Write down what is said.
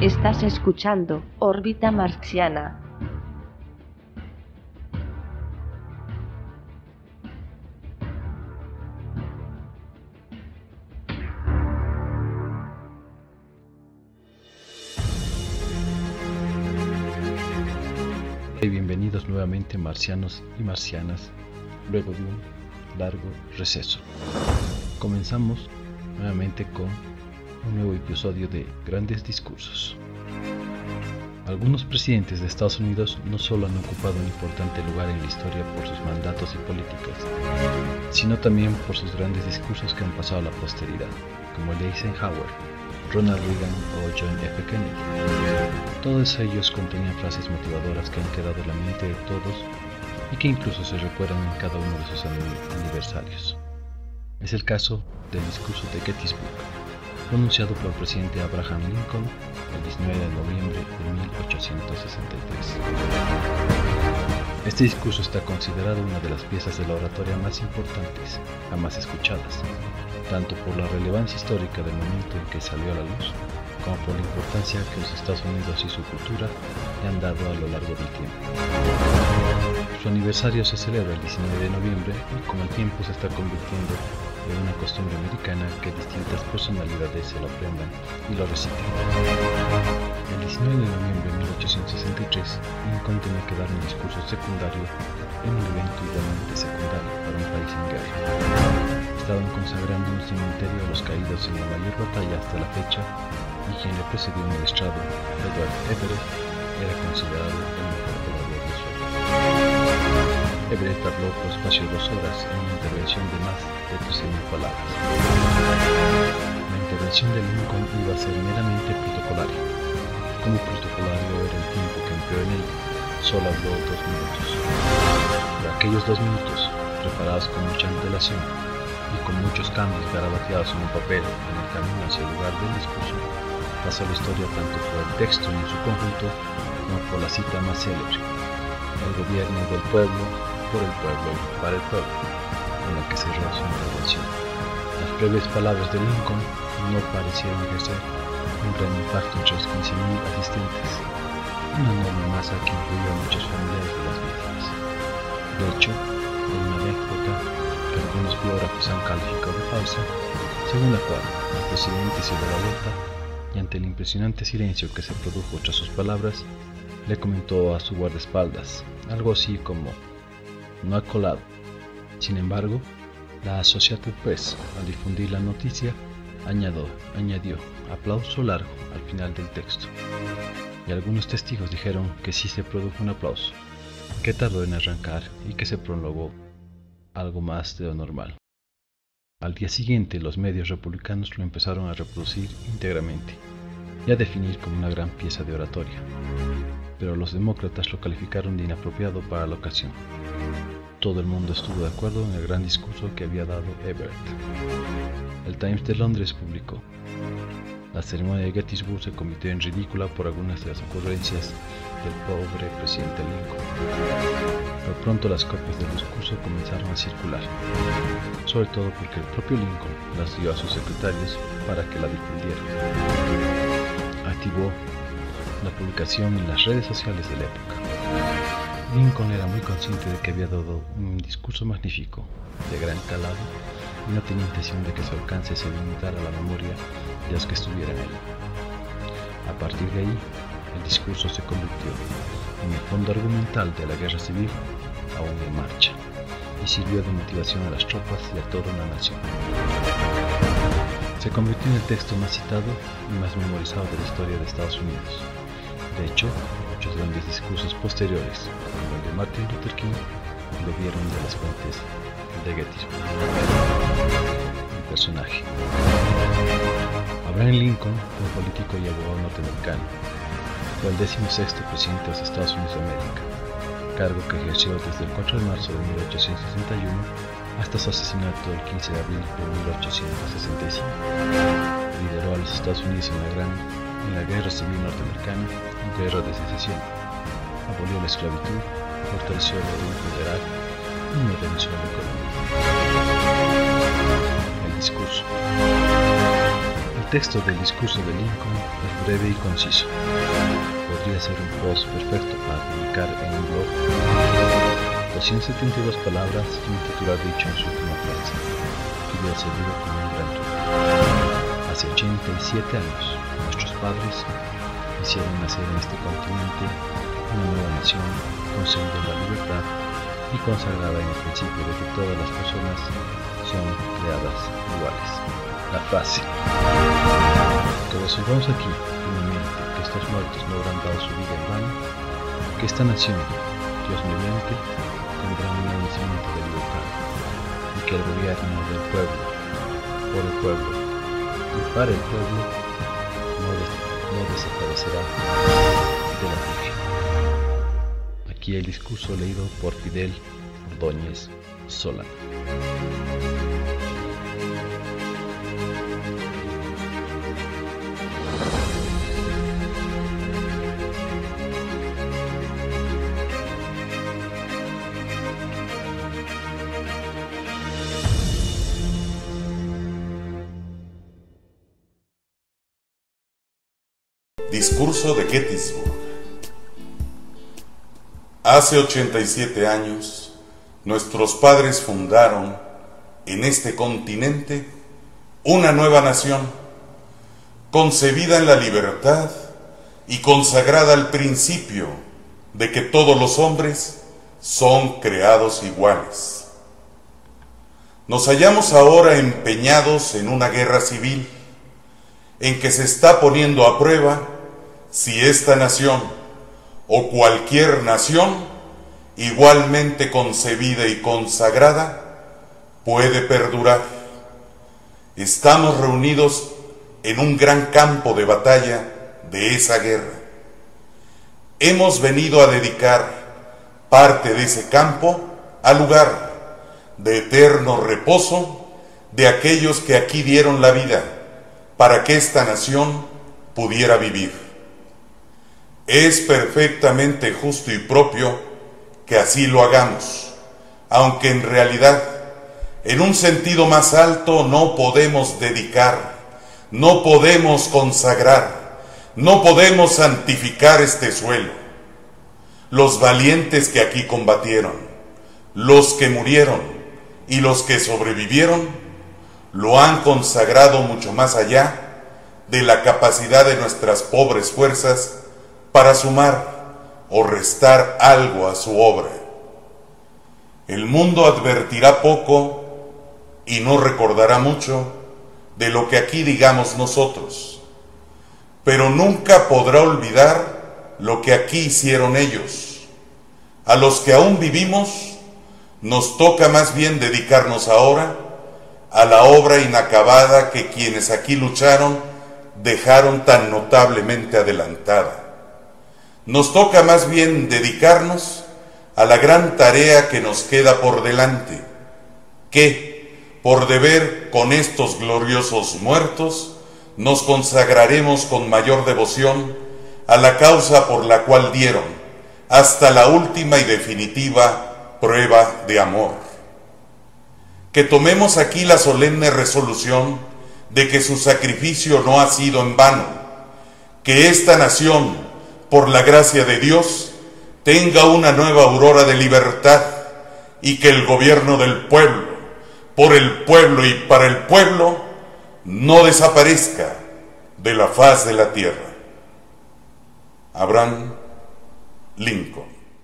Estás escuchando Órbita Marciana. Y bienvenidos nuevamente marcianos y marcianas luego de un largo receso. Comenzamos nuevamente con un nuevo episodio de Grandes Discursos. Algunos presidentes de Estados Unidos no solo han ocupado un importante lugar en la historia por sus mandatos y políticas, sino también por sus grandes discursos que han pasado a la posteridad, como el de Eisenhower, Ronald Reagan o John F. Kennedy. Todos ellos contenían frases motivadoras que han quedado en la mente de todos y que incluso se recuerdan en cada uno de sus aniversarios. Es el caso del discurso de Gettysburg, pronunciado por el presidente Abraham Lincoln el 19 de noviembre de 1863. Este discurso está considerado una de las piezas de la oratoria más importantes jamás escuchadas, tanto por la relevancia histórica del momento en que salió a la luz, como por la importancia que los Estados Unidos y su cultura le han dado a lo largo del tiempo. Su aniversario se celebra el 19 de noviembre y con el tiempo se está convirtiendo de una costumbre americana que distintas personalidades se lo aprendan y lo reciten. El 19 de noviembre de 1863, Lincoln tenía que dar un discurso secundario en un evento igualmente secundario para un país en guerra. Estaban consagrando un cementerio a los caídos en la mayor batalla hasta la fecha y quien le precedió en el estrado, Edward Everett, era considerado el Everett habló por espacio de dos horas en una intervención de más de 13.000 palabras. La intervención de Lincoln iba a ser meramente protocolaria. Como protocolario era el tiempo que empleó en ella, solo habló dos minutos. Pero aquellos dos minutos, preparados con mucha antelación y con muchos cambios garabateados en un papel en el camino hacia el lugar del discurso, pasó la historia tanto por el texto en su conjunto como por la cita más célebre, el gobierno del pueblo por el pueblo y para el pueblo, con la que cerró su intervención. Las breves palabras de Lincoln no parecieron ejercer un gran impacto entre los 15.000 asistentes, una enorme masa que incluyó a muchos familiares de las víctimas. De hecho, hay una anécdota que algunos biógrafos han calificado de falsa, según la cual el presidente se dio la vuelta y ante el impresionante silencio que se produjo tras sus palabras, le comentó a su guardaespaldas, algo así como no ha colado. Sin embargo, la Associated Press, al difundir la noticia, añadió, añadió aplauso largo al final del texto. Y algunos testigos dijeron que sí se produjo un aplauso, que tardó en arrancar y que se prolongó algo más de lo normal. Al día siguiente los medios republicanos lo empezaron a reproducir íntegramente y a definir como una gran pieza de oratoria, pero los demócratas lo calificaron de inapropiado para la ocasión. Todo el mundo estuvo de acuerdo en el gran discurso que había dado Everett. El Times de Londres publicó, la ceremonia de Gettysburg se convirtió en ridícula por algunas de las ocurrencias del pobre presidente Lincoln. Pero pronto las copias del discurso comenzaron a circular, sobre todo porque el propio Lincoln las dio a sus secretarios para que la difundieran. Activó la publicación en las redes sociales de la época. Lincoln era muy consciente de que había dado un discurso magnífico, de gran calado, y no tenía intención de que su alcance se limitara a la memoria de los que estuvieran ahí. A partir de ahí, el discurso se convirtió en el fondo argumental de la guerra civil aún en marcha y sirvió de motivación a las tropas y a toda una nación. Se convirtió en el texto más citado y más memorizado de la historia de Estados Unidos. De hecho, grandes discursos posteriores, como el de Martin Luther King, bebieron de las fuentes de Gettysburg. El personaje. Abraham Lincoln un político y abogado norteamericano. Fue el 16 presidente de los Estados Unidos de América, cargo que ejerció desde el 4 de marzo de 1861 hasta su asesinato el 15 de abril de 1865. Lideró a los Estados Unidos en la gran en la Guerra Civil Norteamericana Guerra de Secesión. Abolió la esclavitud, fortaleció la ley federal y modernizó la economía. El discurso. El texto del discurso de Lincoln es breve y conciso. Podría ser un post perfecto para publicar en un blog. 272 palabras y un titular dicho en su última frase, que hubiera servido como un gran truco. Hace 87 años, nuestros padres hicieron nacer en este continente una nueva nación concebida en la libertad y consagrada en el principio de que todas las personas son creadas iguales. La frase. Que resolvamos aquí, firmemente, que estos muertos no habrán dado su vida en vano, que esta nación, Dios mediante, tendrá un nacimiento de libertad, y que el gobierno del pueblo, por el pueblo y para el pueblo, no, no desaparecerá de la tierra. Aquí el discurso leído por Fidel Ordóñez Solano. Discurso de Gettysburg. Hace 87 años, nuestros padres fundaron en este continente una nueva nación, concebida en la libertad y consagrada al principio de que todos los hombres son creados iguales. Nos hallamos ahora empeñados en una guerra civil en que se está poniendo a prueba si esta nación o cualquier nación igualmente concebida y consagrada puede perdurar. Estamos reunidos en un gran campo de batalla de esa guerra. Hemos venido a dedicar parte de ese campo al lugar de eterno reposo de aquellos que aquí dieron la vida para que esta nación pudiera vivir. Es perfectamente justo y propio que así lo hagamos, aunque en realidad, en un sentido más alto, no podemos dedicar, no podemos consagrar, no podemos santificar este suelo. Los valientes que aquí combatieron, los que murieron y los que sobrevivieron, lo han consagrado mucho más allá de la capacidad de nuestras pobres fuerzas para sumar o restar algo a su obra. El mundo advertirá poco y no recordará mucho de lo que aquí digamos nosotros, pero nunca podrá olvidar lo que aquí hicieron ellos. A los que aún vivimos, nos toca más bien dedicarnos ahora a la obra inacabada que quienes aquí lucharon dejaron tan notablemente adelantada. Nos toca más bien dedicarnos a la gran tarea que nos queda por delante, que, por deber con estos gloriosos muertos, nos consagraremos con mayor devoción a la causa por la cual dieron, hasta la última y definitiva prueba de amor. Que tomemos aquí la solemne resolución de que su sacrificio no ha sido en vano, que esta nación, por la gracia de Dios, tenga una nueva aurora de libertad y que el gobierno del pueblo, por el pueblo y para el pueblo, no desaparezca de la faz de la tierra. Abraham Lincoln